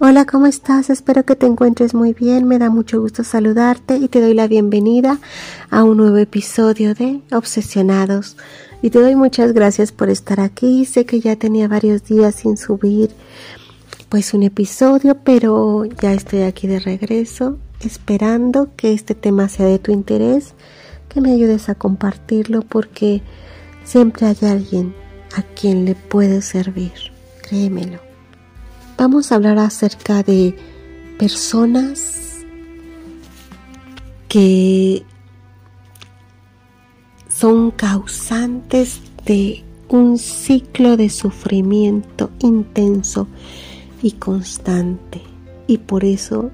Hola, ¿cómo estás? Espero que te encuentres muy bien. Me da mucho gusto saludarte y te doy la bienvenida a un nuevo episodio de Obsesionados. Y te doy muchas gracias por estar aquí. Sé que ya tenía varios días sin subir pues un episodio, pero ya estoy aquí de regreso esperando que este tema sea de tu interés, que me ayudes a compartirlo porque siempre hay alguien a quien le puede servir. Créemelo vamos a hablar acerca de personas que son causantes de un ciclo de sufrimiento intenso y constante y por eso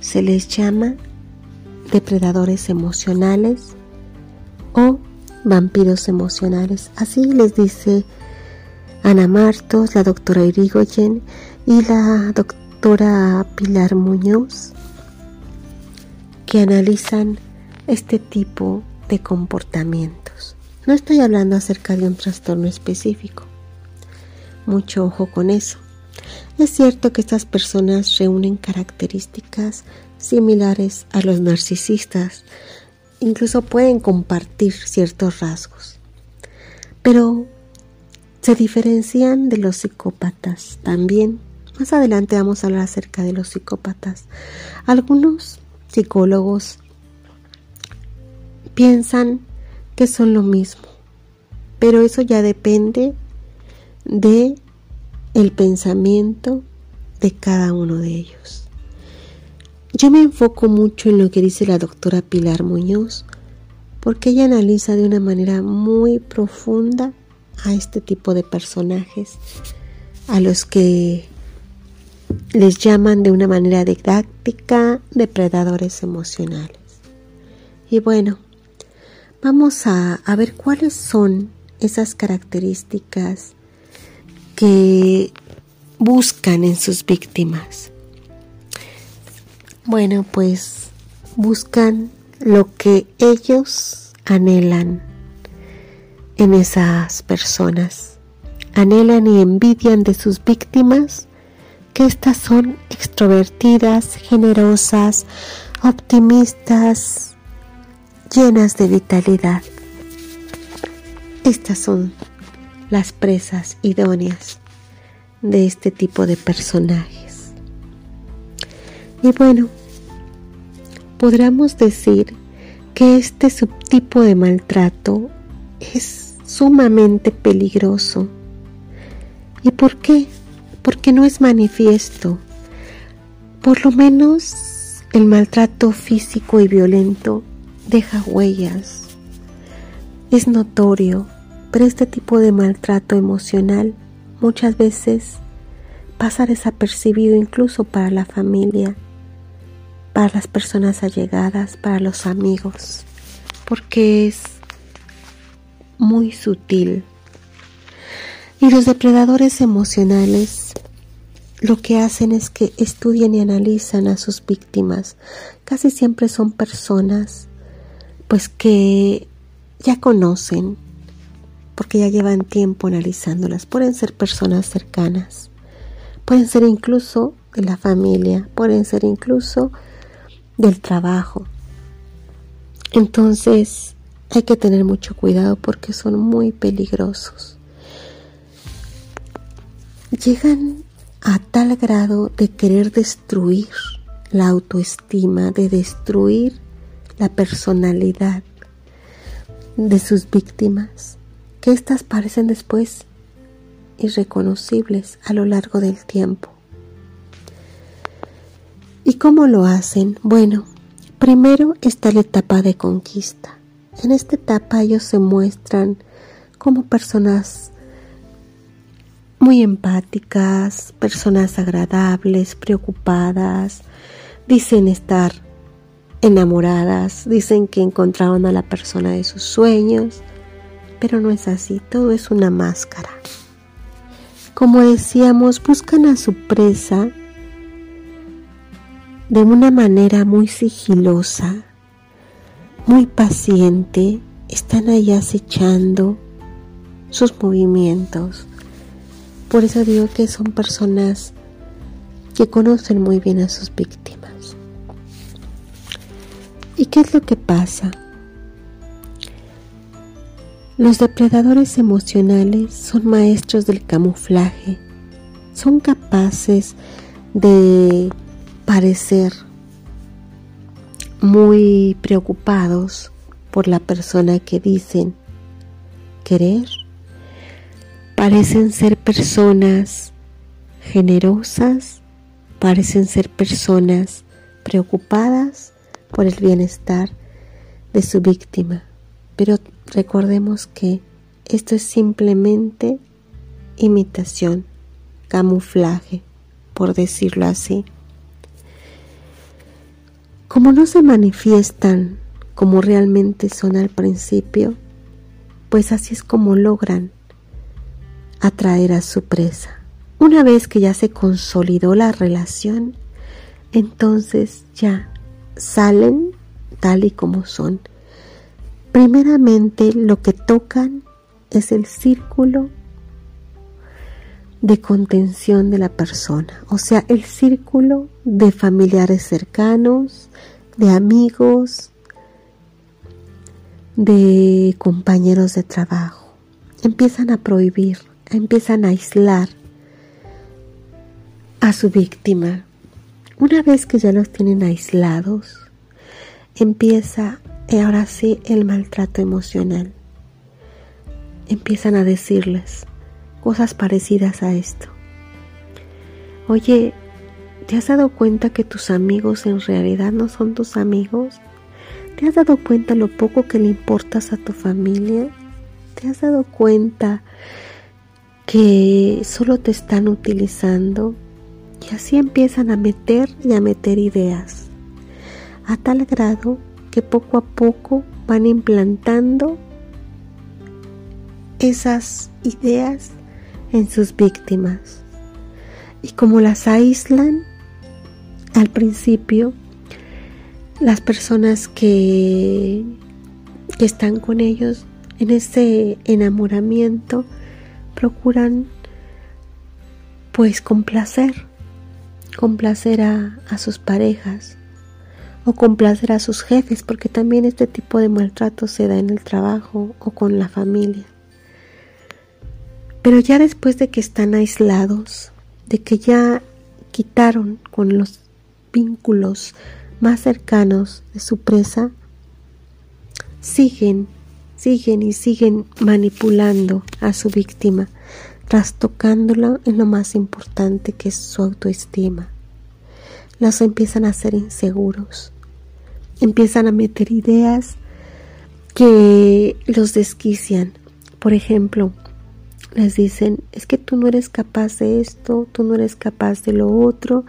se les llama depredadores emocionales o vampiros emocionales. Así les dice Ana Martos, la doctora Irigoyen y la doctora Pilar Muñoz, que analizan este tipo de comportamientos. No estoy hablando acerca de un trastorno específico. Mucho ojo con eso. Es cierto que estas personas reúnen características similares a los narcisistas, incluso pueden compartir ciertos rasgos. Pero se diferencian de los psicópatas también. Más adelante vamos a hablar acerca de los psicópatas. Algunos psicólogos piensan que son lo mismo, pero eso ya depende de el pensamiento de cada uno de ellos. Yo me enfoco mucho en lo que dice la doctora Pilar Muñoz, porque ella analiza de una manera muy profunda a este tipo de personajes, a los que les llaman de una manera didáctica depredadores emocionales. Y bueno, vamos a, a ver cuáles son esas características que buscan en sus víctimas. Bueno, pues buscan lo que ellos anhelan en esas personas. Anhelan y envidian de sus víctimas que éstas son extrovertidas, generosas, optimistas, llenas de vitalidad. Estas son las presas idóneas de este tipo de personajes. Y bueno, podríamos decir que este subtipo de maltrato es sumamente peligroso. ¿Y por qué? Porque no es manifiesto. Por lo menos el maltrato físico y violento deja huellas. Es notorio, pero este tipo de maltrato emocional muchas veces pasa desapercibido incluso para la familia, para las personas allegadas, para los amigos, porque es muy sutil. Y los depredadores emocionales lo que hacen es que estudian y analizan a sus víctimas. Casi siempre son personas pues que ya conocen, porque ya llevan tiempo analizándolas. Pueden ser personas cercanas, pueden ser incluso de la familia, pueden ser incluso del trabajo. Entonces, hay que tener mucho cuidado porque son muy peligrosos. Llegan a tal grado de querer destruir la autoestima, de destruir la personalidad de sus víctimas, que éstas parecen después irreconocibles a lo largo del tiempo. ¿Y cómo lo hacen? Bueno, primero está la etapa de conquista. En esta etapa ellos se muestran como personas muy empáticas, personas agradables, preocupadas, dicen estar enamoradas, dicen que encontraron a la persona de sus sueños, pero no es así, todo es una máscara. Como decíamos, buscan a su presa de una manera muy sigilosa, muy paciente, están ahí acechando sus movimientos. Por eso digo que son personas que conocen muy bien a sus víctimas. ¿Y qué es lo que pasa? Los depredadores emocionales son maestros del camuflaje, son capaces de parecer muy preocupados por la persona que dicen querer. Parecen ser personas generosas, parecen ser personas preocupadas por el bienestar de su víctima. Pero recordemos que esto es simplemente imitación, camuflaje, por decirlo así. Como no se manifiestan como realmente son al principio, pues así es como logran atraer a su presa. Una vez que ya se consolidó la relación, entonces ya salen tal y como son. Primeramente lo que tocan es el círculo de contención de la persona, o sea, el círculo de familiares cercanos, de amigos, de compañeros de trabajo. Empiezan a prohibir, empiezan a aislar a su víctima. Una vez que ya los tienen aislados, empieza ahora sí el maltrato emocional. Empiezan a decirles, cosas parecidas a esto. Oye, ¿te has dado cuenta que tus amigos en realidad no son tus amigos? ¿Te has dado cuenta lo poco que le importas a tu familia? ¿Te has dado cuenta que solo te están utilizando? Y así empiezan a meter y a meter ideas, a tal grado que poco a poco van implantando esas ideas en sus víctimas. Y como las aíslan al principio, las personas que, están con ellos en ese enamoramiento procuran pues complacer, complacer a, a sus parejas o complacer a sus jefes, porque también este tipo de maltrato se da en el trabajo o con la familia. Pero ya después de que están aislados, de que ya quitaron con los vínculos más cercanos de su presa, siguen, siguen y siguen manipulando a su víctima, trastocándola en lo más importante que es su autoestima. Los empiezan a hacer inseguros, empiezan a meter ideas que los desquician. Por ejemplo, les dicen, es que tú no eres capaz de esto, tú no eres capaz de lo otro,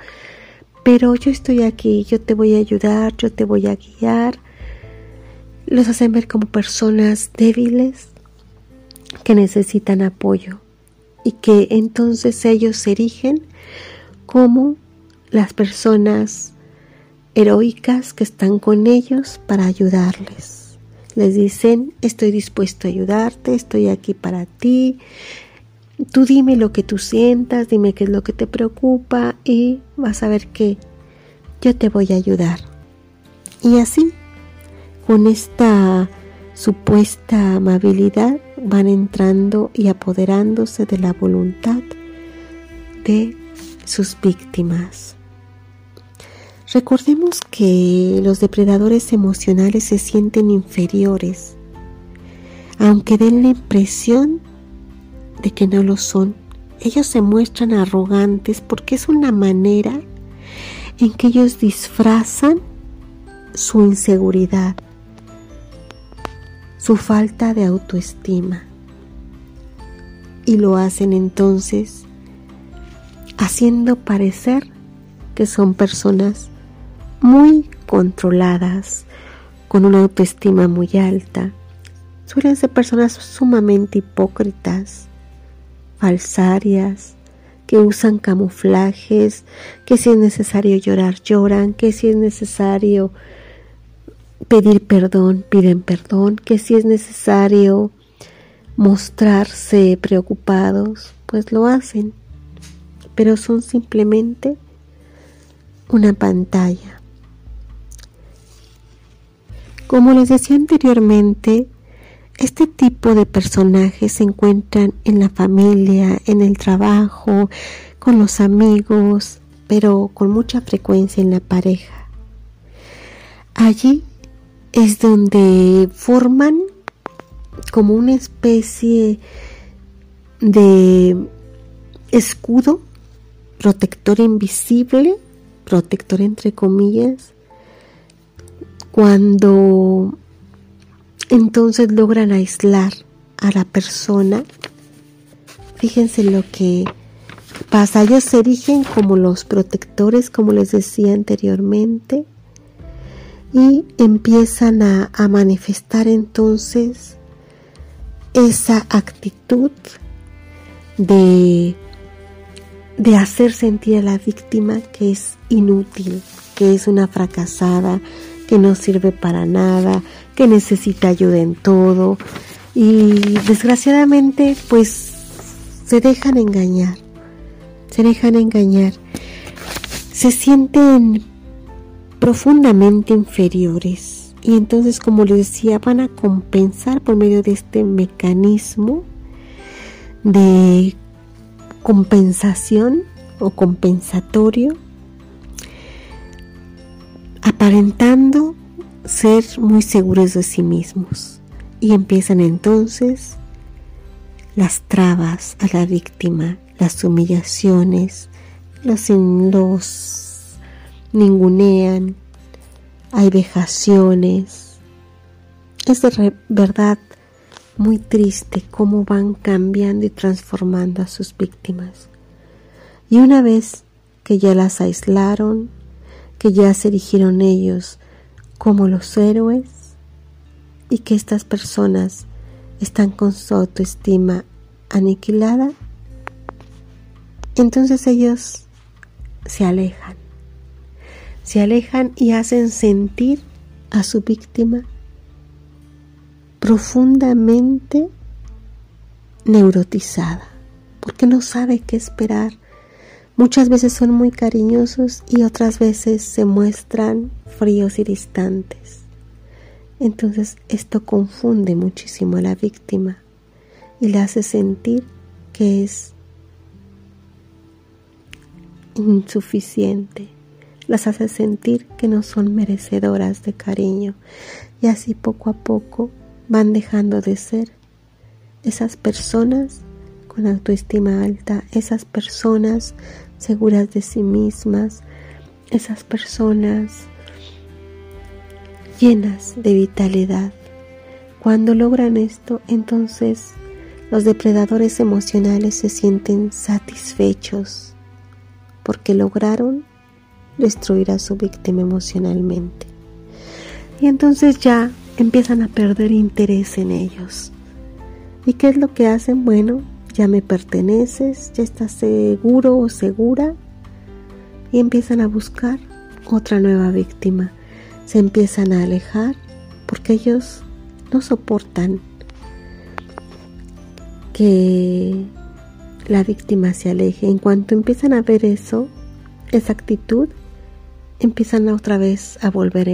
pero yo estoy aquí, yo te voy a ayudar, yo te voy a guiar. Los hacen ver como personas débiles que necesitan apoyo y que entonces ellos se erigen como las personas heroicas que están con ellos para ayudarles les dicen, estoy dispuesto a ayudarte, estoy aquí para ti, tú dime lo que tú sientas, dime qué es lo que te preocupa y vas a ver que yo te voy a ayudar. Y así, con esta supuesta amabilidad, van entrando y apoderándose de la voluntad de sus víctimas. Recordemos que los depredadores emocionales se sienten inferiores, aunque den la impresión de que no lo son. Ellos se muestran arrogantes porque es una manera en que ellos disfrazan su inseguridad, su falta de autoestima. Y lo hacen entonces haciendo parecer que son personas muy controladas, con una autoestima muy alta. Suelen ser personas sumamente hipócritas, falsarias, que usan camuflajes, que si es necesario llorar, lloran, que si es necesario pedir perdón, piden perdón, que si es necesario mostrarse preocupados, pues lo hacen, pero son simplemente una pantalla. Como les decía anteriormente, este tipo de personajes se encuentran en la familia, en el trabajo, con los amigos, pero con mucha frecuencia en la pareja. Allí es donde forman como una especie de escudo protector invisible, protector entre comillas, cuando entonces logran aislar a la persona. Fíjense lo que pasa. Ellos se erigen como los protectores, como les decía anteriormente, y empiezan a, a manifestar entonces esa actitud de, de hacer sentir a la víctima que es inútil, que es una fracasada, que no sirve para nada, que necesita ayuda en todo. Y desgraciadamente pues se dejan engañar, se dejan engañar, se sienten profundamente inferiores. Y entonces como les decía van a compensar por medio de este mecanismo de compensación o compensatorio aparentando ser muy seguros de sí mismos. Y empiezan entonces las trabas a la víctima, las humillaciones, los, los ningunean, hay vejaciones. Es de verdad muy triste cómo van cambiando y transformando a sus víctimas. Y una vez que ya las aislaron, que ya se erigieron ellos como los héroes y que estas personas están con su autoestima aniquilada, entonces ellos se alejan, se alejan y hacen sentir a su víctima profundamente neurotizada, porque no sabe qué esperar Muchas veces son muy cariñosos y otras veces se muestran fríos y distantes. Entonces esto confunde muchísimo a la víctima y le hace sentir que es insuficiente, las hace sentir que no son merecedoras de cariño y así poco a poco van dejando de ser esas personas con autoestima alta, esas personas seguras de sí mismas, esas personas llenas de vitalidad. Cuando logran esto, entonces los depredadores emocionales se sienten satisfechos porque lograron destruir a su víctima emocionalmente. Y entonces ya empiezan a perder interés en ellos. ¿Y qué es lo que hacen? Bueno, ya me perteneces, ya estás seguro o segura y empiezan a buscar otra nueva víctima. Se empiezan a alejar porque ellos no soportan que la víctima se aleje. En cuanto empiezan a ver eso, esa actitud, empiezan otra vez a volver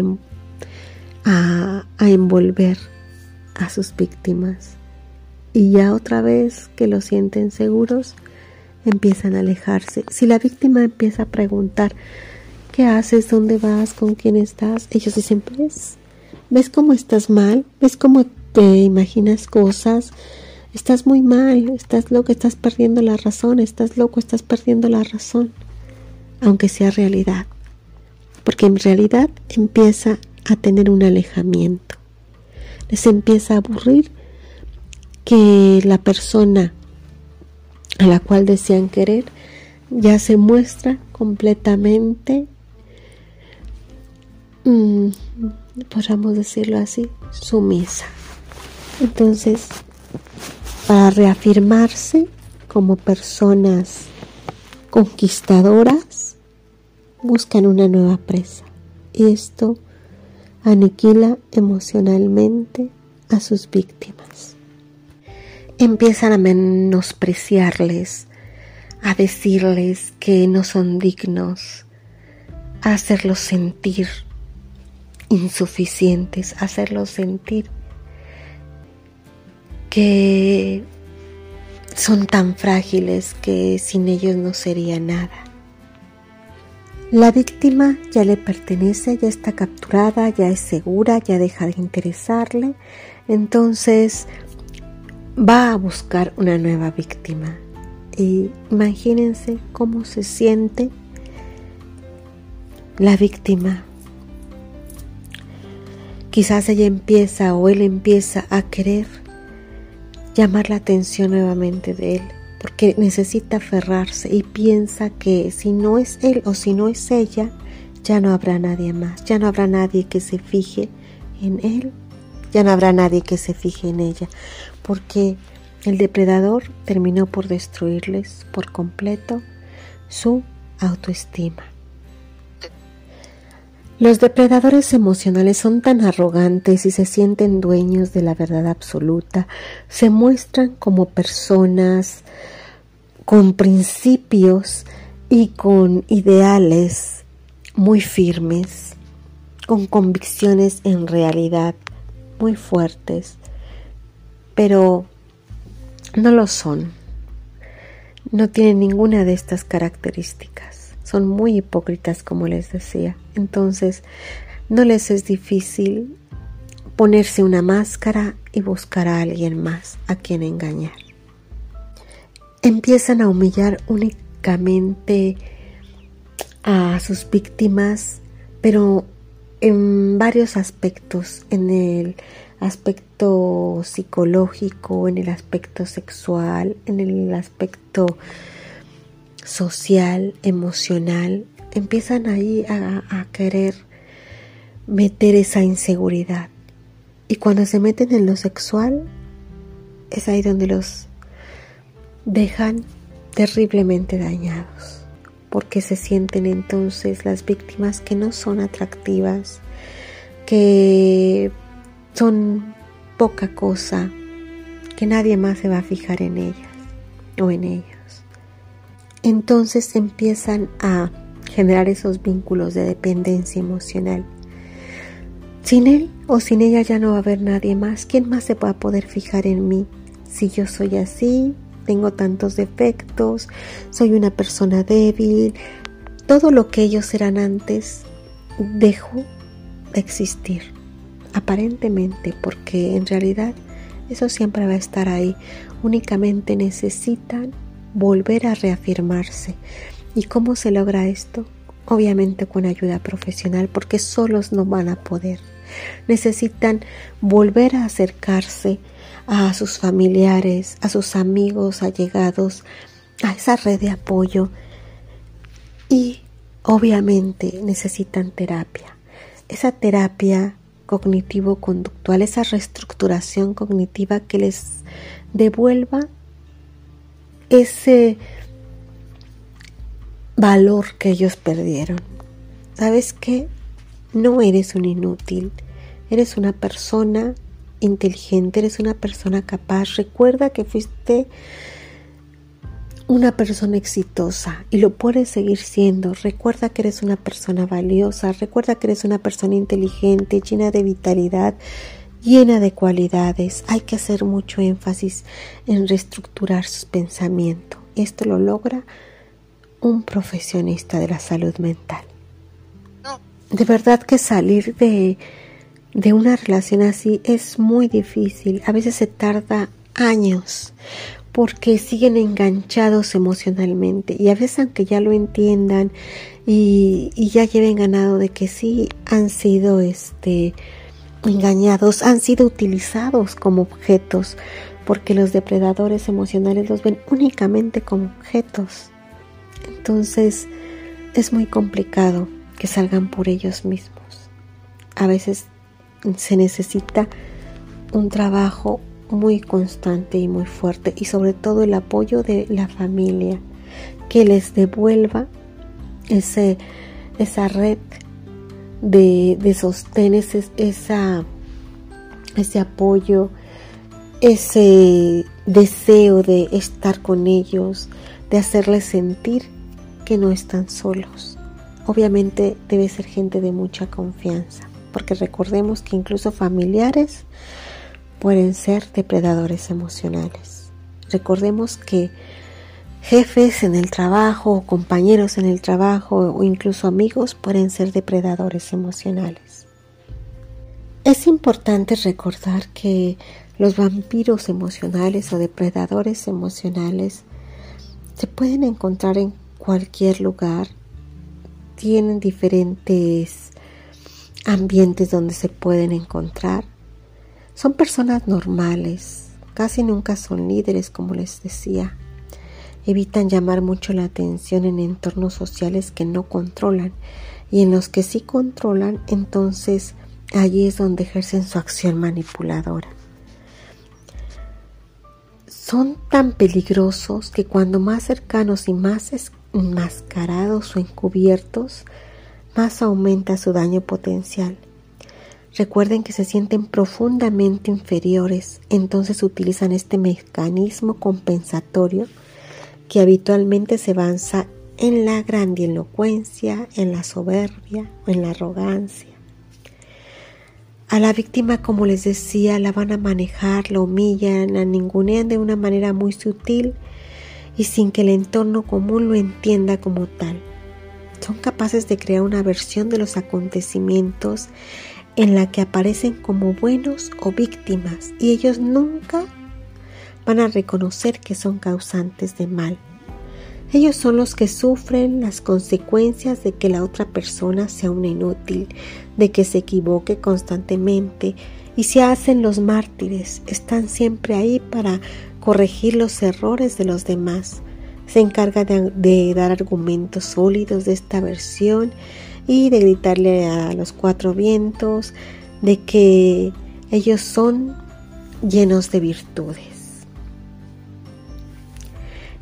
a, a envolver a sus víctimas y ya otra vez que lo sienten seguros, empiezan a alejarse. Si la víctima empieza a preguntar, ¿qué haces? ¿Dónde vas? ¿Con quién estás? Ellos dicen, pues, ¿ves cómo estás mal? ¿Ves cómo te imaginas cosas? Estás muy mal, estás loco, estás perdiendo la razón, estás loco, estás perdiendo la razón, aunque sea realidad. Porque en realidad empieza a tener un alejamiento. Les empieza a aburrir que la persona a la cual desean querer ya se muestra completamente, mm, podríamos decirlo así, sumisa. Entonces, para reafirmarse como personas conquistadoras, buscan una nueva presa. Y esto aniquila emocionalmente a sus víctimas empiezan a menospreciarles, a decirles que no son dignos, hacerlos sentir insuficientes, hacerlos sentir que son tan frágiles que sin ellos no sería nada. La víctima ya le pertenece, ya está capturada, ya es segura, ya deja de interesarle, entonces va a buscar una nueva víctima. Y imagínense cómo se siente la víctima. Quizás ella empieza o él empieza a querer llamar la atención nuevamente de él, porque necesita aferrarse y piensa que si no es él o si no es ella, ya no habrá nadie más, ya no habrá nadie que se fije en él, ya no habrá nadie que se fije en ella, porque el depredador terminó por destruirles por completo su autoestima. Los depredadores emocionales son tan arrogantes y se sienten dueños de la verdad absoluta, se muestran como personas con principios y con ideales muy firmes, con convicciones en realidad muy fuertes, pero no lo son. No tienen ninguna de estas características son muy hipócritas, como les decía. Entonces, no les es difícil ponerse una máscara y buscar a alguien más a quien engañar. Empiezan a humillar únicamente a sus víctimas, pero en varios aspectos, en el aspecto psicológico, en el aspecto sexual, en el aspecto social, emocional, empiezan ahí a, querer meter esa inseguridad. Y cuando se meten en lo sexual, es ahí donde los dejan terriblemente dañados, porque se sienten entonces las víctimas que no son atractivas, que son poca cosa, que nadie más se va a fijar en ellas o en ellos entonces empiezan a generar esos vínculos de dependencia emocional. Sin él o sin ella ya no va a haber nadie más. ¿Quién más se va a poder fijar en mí? Si yo soy así, tengo tantos defectos, soy una persona débil, todo lo que ellos eran antes dejó de existir, aparentemente, porque en realidad eso siempre va a estar ahí. Únicamente necesitan volver a reafirmarse. ¿Y cómo se logra esto? Obviamente con ayuda profesional, porque solos no van a poder. Necesitan volver a acercarse a sus familiares, a sus amigos allegados, a esa red de apoyo y obviamente necesitan terapia. Esa terapia cognitivo-conductual, esa reestructuración cognitiva que les devuelva ese valor que ellos perdieron. ¿Sabes qué? No eres un inútil, eres una persona inteligente, eres una persona capaz. Recuerda que fuiste una persona exitosa y lo puedes seguir siendo. Recuerda que eres una persona valiosa, recuerda que eres una persona inteligente, llena de vitalidad llena de cualidades. Hay que hacer mucho énfasis en reestructurar su pensamiento. Esto lo logra un profesionista de la salud mental. De verdad que salir de, de una relación así es muy difícil. A veces se tarda años porque siguen enganchados emocionalmente y a veces aunque ya lo entiendan y, ya lleven ganado de que sí han sido este engañados, han sido utilizados como objetos, porque los depredadores emocionales los ven únicamente como objetos. Entonces es muy complicado que salgan por ellos mismos. A veces se necesita un trabajo muy constante y muy fuerte y sobre todo el apoyo de la familia que les devuelva ese, esa red de, de sostén, ese, esa, ese apoyo, ese deseo de estar con ellos, de hacerles sentir que no están solos. obviamente debe ser gente de mucha confianza, porque recordemos que incluso familiares pueden ser depredadores emocionales. Recordemos que jefes en el trabajo, compañeros en el trabajo o incluso amigos pueden ser depredadores emocionales. Es importante recordar que los vampiros emocionales o depredadores emocionales se pueden encontrar en cualquier lugar, tienen diferentes ambientes donde se pueden encontrar. Son personas normales, casi nunca son líderes, como les decía. Evitan llamar mucho la atención en entornos sociales que no controlan y en los que sí controlan, entonces Allí es donde ejercen su acción manipuladora. Son tan peligrosos que cuando más cercanos y más enmascarados o encubiertos, más aumenta su daño potencial. Recuerden que se sienten profundamente inferiores, entonces utilizan este mecanismo compensatorio que habitualmente se avanza en la grandilocuencia, en la soberbia o en la arrogancia. A la víctima, como les decía, la van a manejar, la humillan, la ningunean de una manera muy sutil y sin que el entorno común lo entienda como tal. Son capaces de crear una versión de los acontecimientos en la que aparecen como buenos o víctimas y ellos nunca van a reconocer que son causantes de mal. Ellos son los que sufren las consecuencias de que la otra persona sea un inútil, de que se equivoque constantemente y se hacen los mártires. Están siempre ahí para corregir los errores de los demás. Se encarga de, de dar argumentos sólidos de esta versión y de gritarle a los cuatro vientos de que ellos son llenos de virtudes.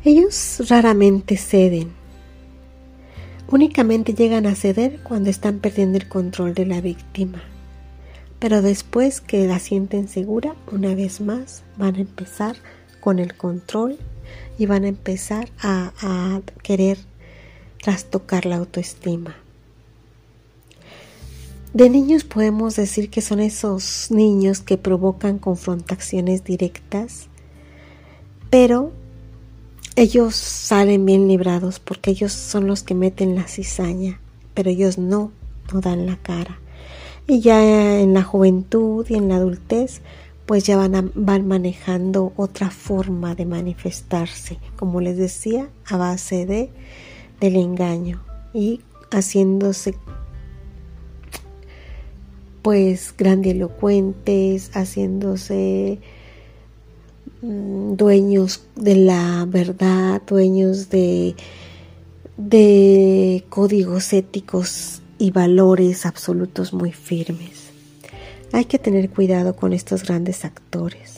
Ellos raramente ceden. Únicamente llegan a ceder cuando están perdiendo el control de la víctima. Pero después que la sienten segura, una vez más van a empezar con el control y van a empezar a, querer trastocar la autoestima. De niños podemos decir que son esos niños que provocan confrontaciones directas, pero ellos salen bien librados porque ellos son los que meten la cizaña, pero ellos no, no dan la cara. Y ya en la juventud y en la adultez, pues ya van, van manejando otra forma de manifestarse, como les decía, a base de del engaño y haciéndose pues grandilocuentes, haciéndose Mm, dueños de la verdad, dueños de, de códigos éticos y valores absolutos muy firmes. Hay que tener cuidado con estos grandes actores,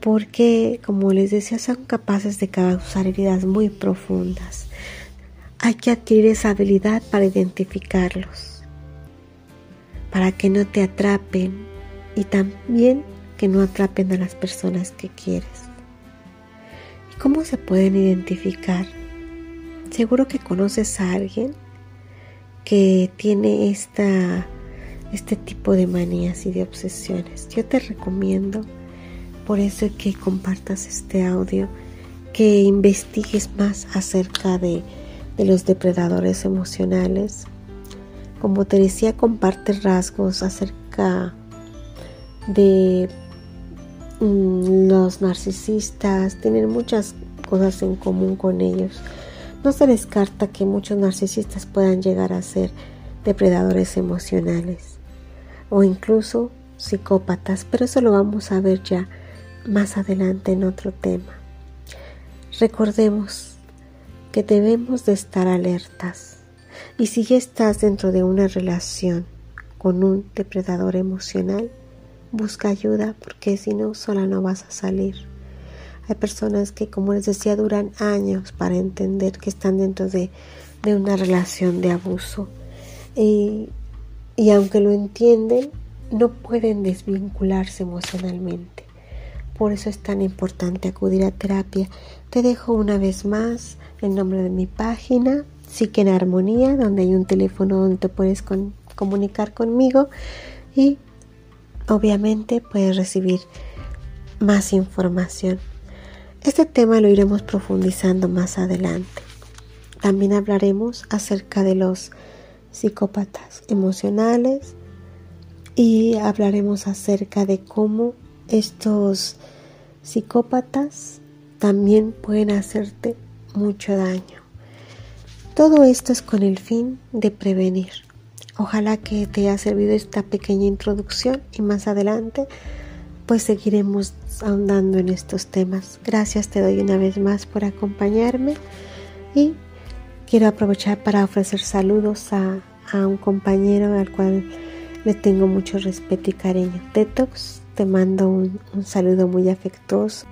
porque, como les decía, son capaces de causar heridas muy profundas. Hay que adquirir esa habilidad para identificarlos, para que no te atrapen y también que no atrapen a las personas que quieres. ¿Y cómo se pueden identificar? Seguro que conoces a alguien que tiene esta, este tipo de manías y de obsesiones. Yo te recomiendo, por eso que compartas este audio, que investigues más acerca de, de los depredadores emocionales. Como te decía, comparte rasgos acerca de Mm, los narcisistas tienen muchas cosas en común con ellos. No se descarta que muchos narcisistas puedan llegar a ser depredadores emocionales o incluso psicópatas, pero eso lo vamos a ver ya más adelante en otro tema. Recordemos que debemos de estar alertas y si ya estás dentro de una relación con un depredador emocional, busca ayuda porque si no, sola no vas a salir. Hay personas que, como les decía, duran años para entender que están dentro de, una relación de abuso. Y, y aunque lo entienden, no pueden desvincularse emocionalmente. Por eso es tan importante acudir a terapia. Te dejo una vez más el nombre de mi página Psique en Armonía, donde hay un teléfono donde puedes comunicar conmigo y obviamente puedes recibir más información. Este tema lo iremos profundizando más adelante. También hablaremos acerca de los psicópatas emocionales y hablaremos acerca de cómo estos psicópatas también pueden hacerte mucho daño. Todo esto es con el fin de prevenir. Ojalá que te haya servido esta pequeña introducción y más adelante pues seguiremos ahondando en estos temas. Gracias te doy una vez más por acompañarme y quiero aprovechar para ofrecer saludos a, un compañero al cual le tengo mucho respeto y cariño. Detox, te mando un saludo muy afectuoso.